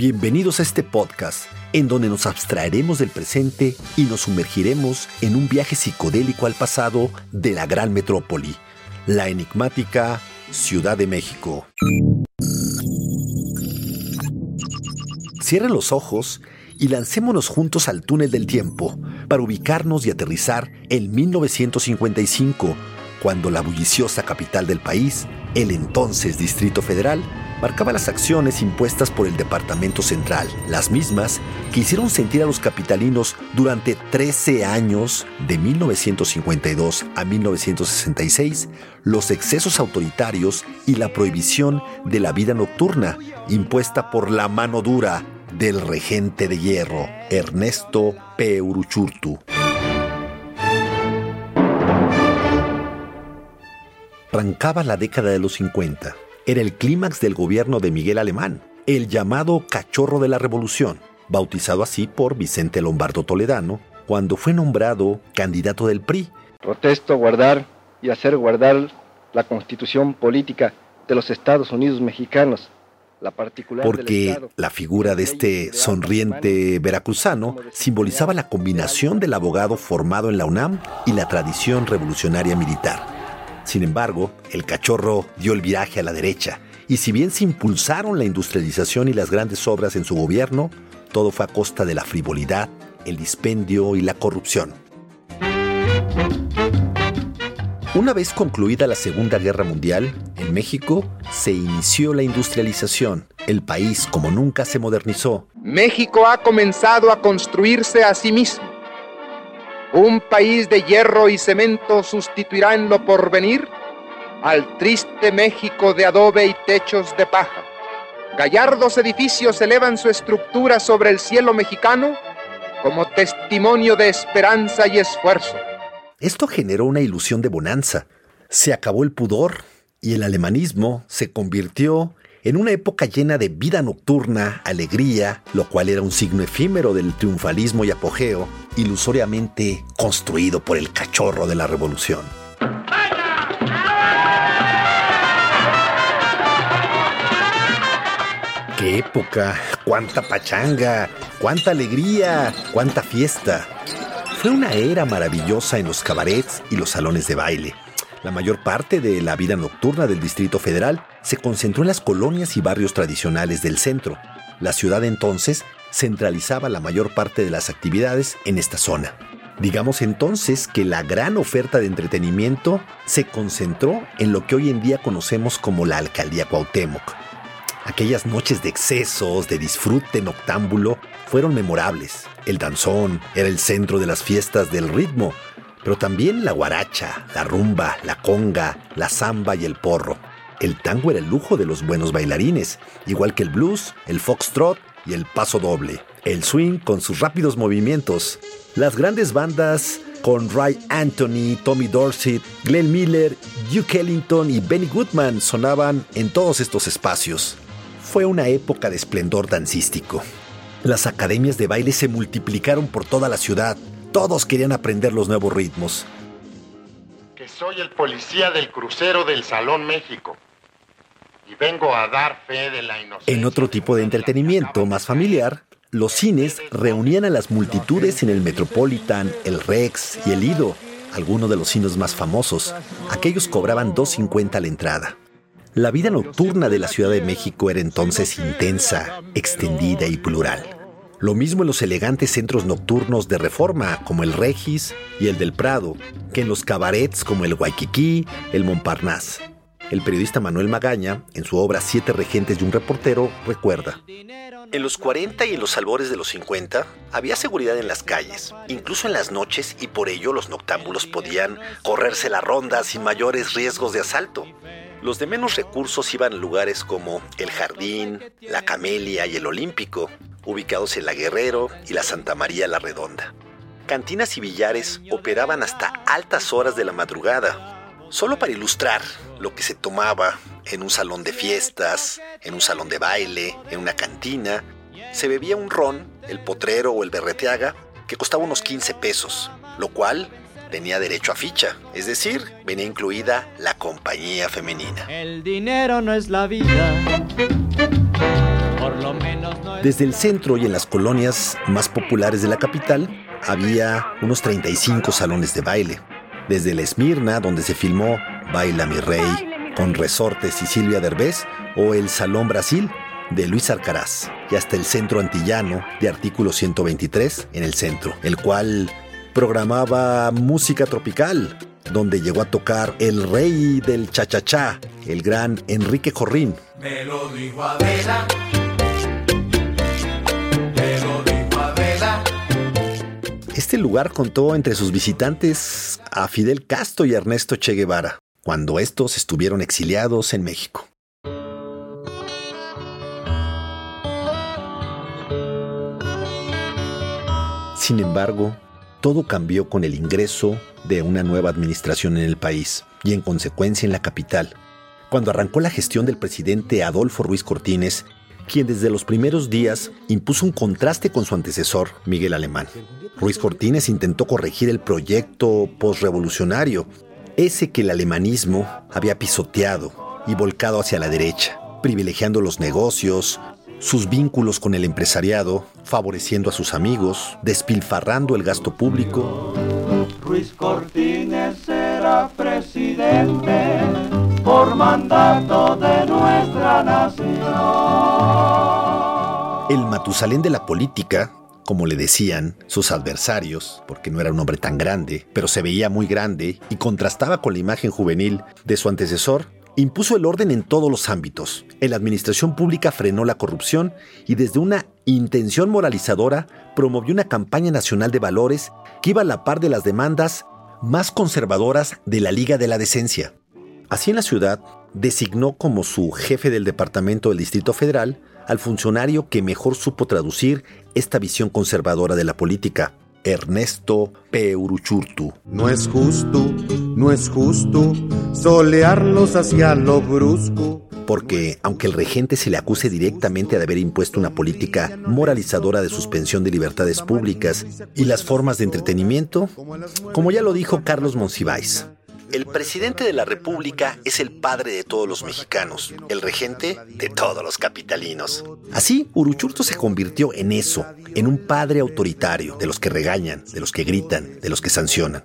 Bienvenidos a este podcast en donde nos abstraeremos del presente y nos sumergiremos en un viaje psicodélico al pasado de la gran metrópoli, la enigmática Ciudad de México. Cierren los ojos y lancémonos juntos al túnel del tiempo para ubicarnos y aterrizar en 1955, cuando la bulliciosa capital del país, el entonces Distrito Federal, marcaba las acciones impuestas por el Departamento Central, las mismas que hicieron sentir a los capitalinos durante 13 años, de 1952 a 1966, los excesos autoritarios y la prohibición de la vida nocturna, impuesta por la mano dura del regente de hierro, Ernesto P. Uruchurtu. Arrancaba la década de los 50 era el clímax del gobierno de Miguel Alemán, el llamado cachorro de la revolución, bautizado así por Vicente Lombardo Toledano, cuando fue nombrado candidato del PRI. Protesto guardar y hacer guardar la constitución política de los Estados Unidos mexicanos. La particular Porque la figura de este sonriente veracruzano simbolizaba la combinación del abogado formado en la UNAM y la tradición revolucionaria militar. Sin embargo, el cachorro dio el viraje a la derecha, y si bien se impulsaron la industrialización y las grandes obras en su gobierno, todo fue a costa de la frivolidad, el dispendio y la corrupción. Una vez concluida la Segunda Guerra Mundial, en México se inició la industrialización. El país como nunca se modernizó. México ha comenzado a construirse a sí mismo un país de hierro y cemento sustituirá en lo porvenir al triste México de adobe y techos de paja. Gallardos edificios elevan su estructura sobre el cielo mexicano como testimonio de esperanza y esfuerzo. Esto generó una ilusión de bonanza. Se acabó el pudor y el alemanismo se convirtió en una época llena de vida nocturna, alegría, lo cual era un signo efímero del triunfalismo y apogeo, ilusoriamente construido por el cachorro de la revolución. ¡Qué época! ¡Cuánta pachanga! ¡Cuánta alegría! ¡Cuánta fiesta! Fue una era maravillosa en los cabarets y los salones de baile la mayor parte de la vida nocturna del Distrito Federal se concentró en las colonias y barrios tradicionales del centro. La ciudad entonces centralizaba la mayor parte de las actividades en esta zona. Digamos entonces que la gran oferta de entretenimiento se concentró en lo que hoy en día conocemos como la alcaldía Cuauhtémoc. Aquellas noches de excesos, de disfrute noctámbulo, fueron memorables. El danzón era el centro de las fiestas del ritmo, pero también la guaracha, la rumba, la conga, la samba y el porro. El tango era el lujo de los buenos bailarines, igual que el blues, el foxtrot y el paso doble. El swing con sus rápidos movimientos. Las grandes bandas con Ray Anthony, Tommy Dorsey, Glenn Miller, Duke Ellington y Benny Goodman sonaban en todos estos espacios. Fue una época de esplendor dancístico. Las academias de baile se multiplicaron por toda la ciudad, todos querían aprender los nuevos ritmos. Que soy el policía del crucero del Salón México. Y vengo a dar fe de la inocencia. En otro tipo de entretenimiento más familiar, los cines reunían a las multitudes en el Metropolitan, el Rex y el Lido, algunos de los cines más famosos. Aquellos cobraban 2.50 a la entrada. La vida nocturna de la Ciudad de México era entonces intensa, extendida y plural. Lo mismo en los elegantes centros nocturnos de reforma como el Regis y el del Prado, que en los cabarets como el Waikiki, el Montparnasse. El periodista Manuel Magaña, en su obra Siete regentes y un reportero, recuerda. En los 40 y en los albores de los 50 había seguridad en las calles, incluso en las noches, y por ello los noctámbulos podían correrse la ronda sin mayores riesgos de asalto. Los de menos recursos iban a lugares como el Jardín, la Camelia y el Olímpico, ubicados en la Guerrero y la Santa María la Redonda. Cantinas y billares operaban hasta altas horas de la madrugada, solo para ilustrar lo que se tomaba en un salón de fiestas, en un salón de baile, en una cantina. Se bebía un ron, el potrero o el berreteaga, que costaba unos 15 pesos, lo cual tenía derecho a ficha, es decir, venía incluida la compañía femenina. El dinero no es la vida, Desde el centro y en las colonias más populares de la capital había unos 35 salones de baile. Desde la Esmirna, donde se filmó Baila mi rey, con Resortes y Silvia Derbez, o el Salón Brasil, de Luis Alcaraz, y hasta el Centro Antillano de Artículo 123 en el centro, el cual programaba música tropical, donde llegó a tocar el rey del cha-cha-cha, el gran Enrique Jorrín. Me lo. Este lugar contó entre sus visitantes a Fidel Castro y Ernesto Che Guevara, cuando estos estuvieron exiliados en México. Sin embargo, todo cambió con el ingreso de una nueva administración en el país y en consecuencia en la capital, cuando arrancó la gestión del presidente Adolfo Ruiz Cortines, quien desde los primeros días impuso un contraste con su antecesor, Miguel Alemán. Ruiz Cortines intentó corregir el proyecto postrevolucionario, ese que el alemanismo había pisoteado y volcado hacia la derecha, privilegiando los negocios, sus vínculos con el empresariado, favoreciendo a sus amigos, despilfarrando el gasto público. Ruiz Cortines será presidente por mandato de nuestra nación. El Matusalén de la política, como le decían sus adversarios, porque no era un hombre tan grande, pero se veía muy grande y contrastaba con la imagen juvenil de su antecesor, impuso el orden en todos los ámbitos. En la administración pública frenó la corrupción y desde una intención moralizadora promovió una campaña nacional de valores que iba a la par de las demandas más conservadoras de la Liga de la Decencia. Así en la ciudad, designó como su jefe del Departamento del Distrito Federal al funcionario que mejor supo traducir esta visión conservadora de la política, Ernesto P. Uruchurtu. No es justo, no es justo solearlos hacia lo brusco. Porque, aunque el regente se le acuse directamente de haber impuesto una política moralizadora de suspensión de libertades públicas y las formas de entretenimiento, como ya lo dijo Carlos Monsiváis, el presidente de la República es el padre de todos los mexicanos, el regente de todos los capitalinos. Así, Uruchurto se convirtió en eso, en un padre autoritario, de los que regañan, de los que gritan, de los que sancionan.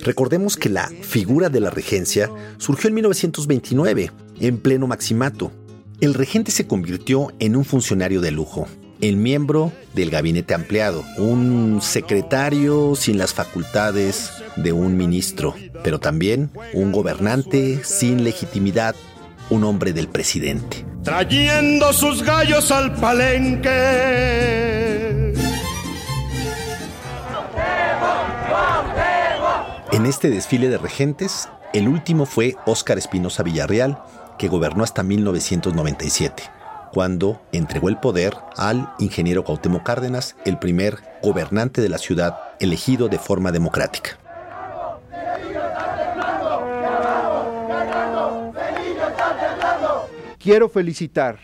Recordemos que la figura de la regencia surgió en 1929, en pleno maximato. El regente se convirtió en un funcionario de lujo, el miembro del gabinete ampliado, un secretario sin las facultades de un ministro, pero también un gobernante sin legitimidad, un hombre del presidente. Trayendo sus gallos al palenque. En este desfile de regentes, el último fue Óscar Espinosa Villarreal, que gobernó hasta 1997 cuando entregó el poder al ingeniero Cuauhtémoc Cárdenas, el primer gobernante de la ciudad elegido de forma democrática. Quiero felicitar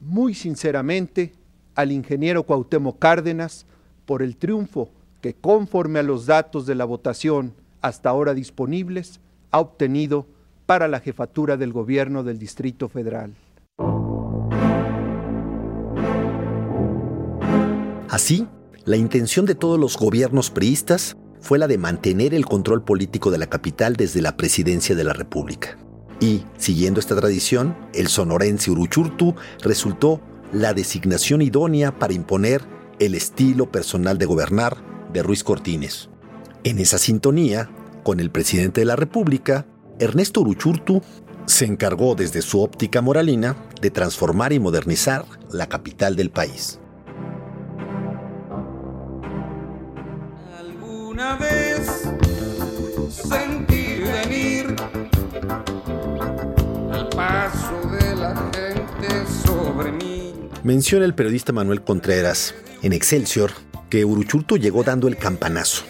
muy sinceramente al ingeniero Cuauhtémoc Cárdenas por el triunfo que conforme a los datos de la votación hasta ahora disponibles ha obtenido para la jefatura del gobierno del Distrito Federal. Así, la intención de todos los gobiernos priistas fue la de mantener el control político de la capital desde la presidencia de la República. Y, siguiendo esta tradición, el sonorense Uruchurtu resultó la designación idónea para imponer el estilo personal de gobernar de Ruiz Cortines. En esa sintonía, con el presidente de la República, Ernesto Uruchurtu se encargó desde su óptica moralina de transformar y modernizar la capital del país. Una vez sentí venir el paso de la gente sobre mí. Menciona el periodista Manuel Contreras en Excelsior que Uruchurtu llegó dando el campanazo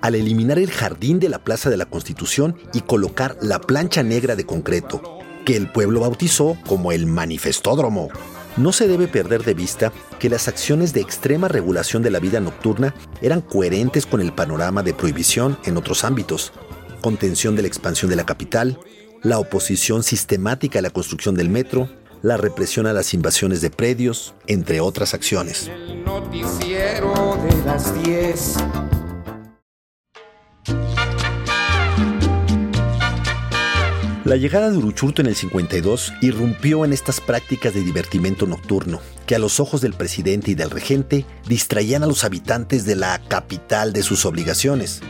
al eliminar el jardín de la Plaza de la Constitución y colocar la plancha negra de concreto, que el pueblo bautizó como el manifestódromo. No se debe perder de vista que las acciones de extrema regulación de la vida nocturna eran coherentes con el panorama de prohibición en otros ámbitos, contención de la expansión de la capital, la oposición sistemática a la construcción del metro, la represión a las invasiones de predios, entre otras acciones. El noticiero de las 10. La llegada de Uruchurtu en el 52 irrumpió en estas prácticas de divertimento nocturno, que a los ojos del presidente y del regente distraían a los habitantes de la capital de sus obligaciones.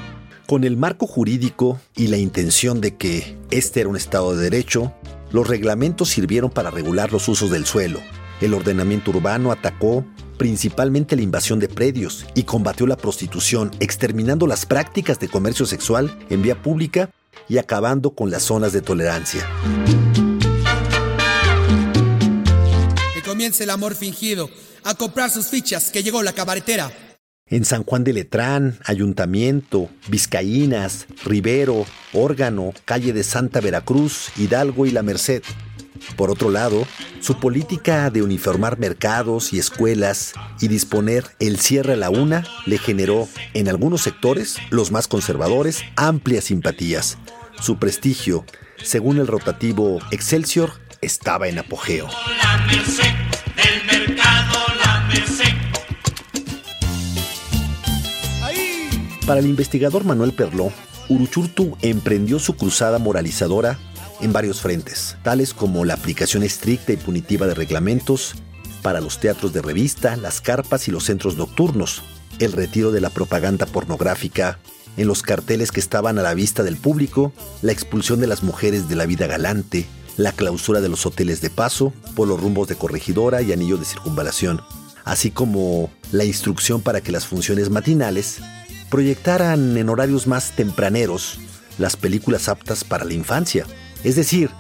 Con el marco jurídico y la intención de que este era un Estado de Derecho, los reglamentos sirvieron para regular los usos del suelo. El ordenamiento urbano atacó principalmente la invasión de predios y combatió la prostitución, exterminando las prácticas de comercio sexual en vía pública y acabando con las zonas de tolerancia. Que comience el amor fingido a comprar sus fichas, que llegó la cabaretera. En San Juan de Letrán, Ayuntamiento, Vizcaínas, Rivero, Órgano, Calle de Santa Veracruz, Hidalgo y La Merced. Por otro lado, su política de uniformar mercados y escuelas y disponer el cierre a la una le generó, en algunos sectores, los más conservadores, amplias simpatías. Su prestigio, según el rotativo Excelsior, estaba en apogeo. Para el investigador Manuel Perló, Uruchurtu emprendió su cruzada moralizadora en varios frentes, tales como la aplicación estricta y punitiva de reglamentos para los teatros de revista, las carpas y los centros nocturnos, el retiro de la propaganda pornográfica en los carteles que estaban a la vista del público, la expulsión de las mujeres de la vida galante, la clausura de los hoteles de paso por los rumbos de corregidora y anillo de circunvalación, así como la instrucción para que las funciones matinales proyectaran en horarios más tempraneros las películas aptas para la infancia. Es decir,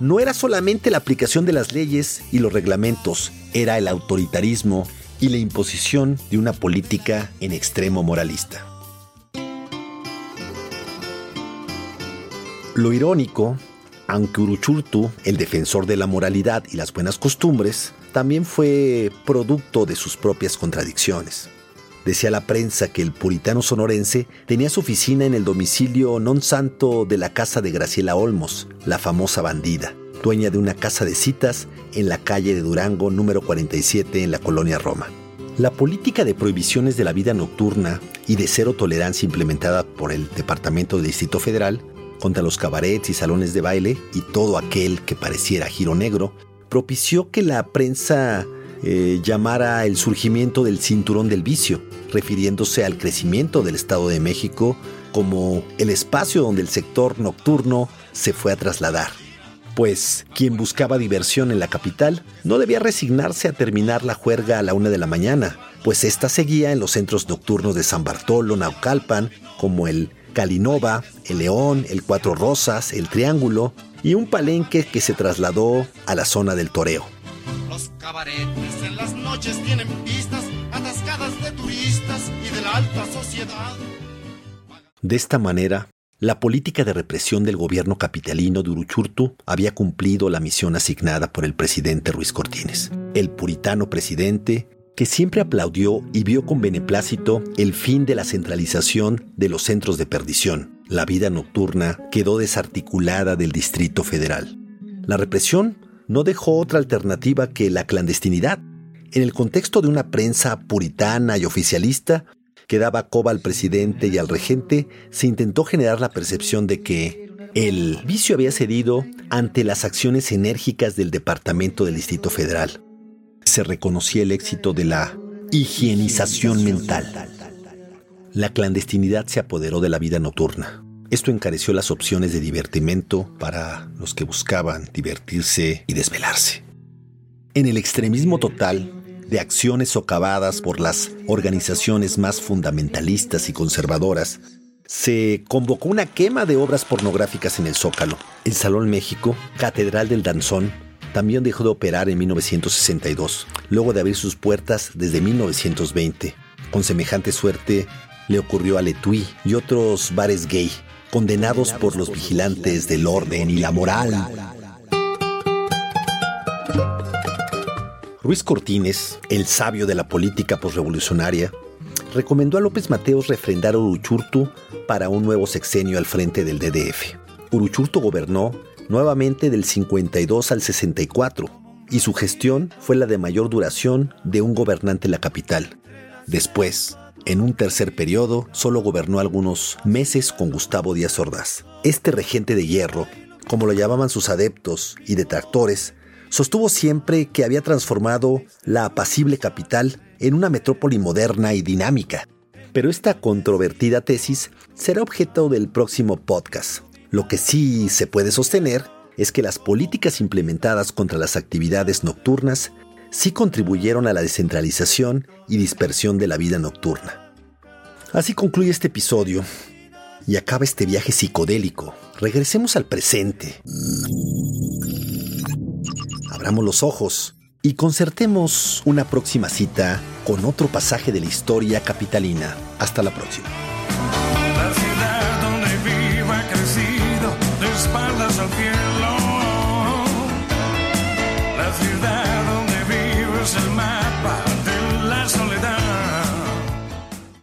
no era solamente la aplicación de las leyes y los reglamentos, era el autoritarismo y la imposición de una política en extremo moralista. Lo irónico, aunque Uruchurtu, el defensor de la moralidad y las buenas costumbres, también fue producto de sus propias contradicciones. Decía la prensa que el puritano sonorense tenía su oficina en el domicilio non santo de la casa de Graciela Olmos, la famosa bandida, dueña de una casa de citas en la calle de Durango número 47 en la colonia Roma. La política de prohibiciones de la vida nocturna y de cero tolerancia implementada por el Departamento del Distrito Federal contra los cabarets y salones de baile y todo aquel que pareciera giro negro, propició que la prensa eh, llamara el surgimiento del cinturón del vicio, refiriéndose al crecimiento del Estado de México como el espacio donde el sector nocturno se fue a trasladar. Pues quien buscaba diversión en la capital no debía resignarse a terminar la juerga a la una de la mañana, pues esta seguía en los centros nocturnos de San Bartolo, Naucalpan, como el Calinova, el León, el Cuatro Rosas, el Triángulo y un palenque que se trasladó a la zona del toreo. De turistas y de la alta sociedad. De esta manera, la política de represión del gobierno capitalino de Uruchurtu había cumplido la misión asignada por el presidente Ruiz Cortines. El puritano presidente que siempre aplaudió y vio con beneplácito el fin de la centralización de los centros de perdición. La vida nocturna quedó desarticulada del Distrito Federal. La represión no dejó otra alternativa que la clandestinidad. En el contexto de una prensa puritana y oficialista que daba coba al presidente y al regente, se intentó generar la percepción de que el vicio había cedido ante las acciones enérgicas del Departamento del Distrito Federal. Se reconocía el éxito de la higienización mental. La clandestinidad se apoderó de la vida nocturna. Esto encareció las opciones de divertimento para los que buscaban divertirse y desvelarse. En el extremismo total de acciones socavadas por las organizaciones más fundamentalistas y conservadoras, se convocó una quema de obras pornográficas en el Zócalo. El Salón México, Catedral del Danzón, también dejó de operar en 1962, luego de abrir sus puertas desde 1920. Con semejante suerte le ocurrió a Letui y otros bares gay condenados por los vigilantes del orden y la moral. Ruiz Cortines, el sabio de la política posrevolucionaria, recomendó a López Mateos refrendar a Uruchurtu para un nuevo sexenio al frente del DDF. Uruchurtu gobernó nuevamente del 52 al 64, y su gestión fue la de mayor duración de un gobernante en la capital. Después, en un tercer periodo, solo gobernó algunos meses con Gustavo Díaz Ordaz. Este regente de hierro, como lo llamaban sus adeptos y detractores, sostuvo siempre que había transformado la apacible capital en una metrópoli moderna y dinámica. Pero esta controvertida tesis será objeto del próximo podcast. Lo que sí se puede sostener es que las políticas implementadas contra las actividades nocturnas sí contribuyeron a la descentralización y dispersión de la vida nocturna. Así concluye este episodio y acaba este viaje psicodélico. Regresemos al presente. Abramos los ojos y concertemos una próxima cita con otro pasaje de la historia capitalina. Hasta la próxima. La ciudad donde close as.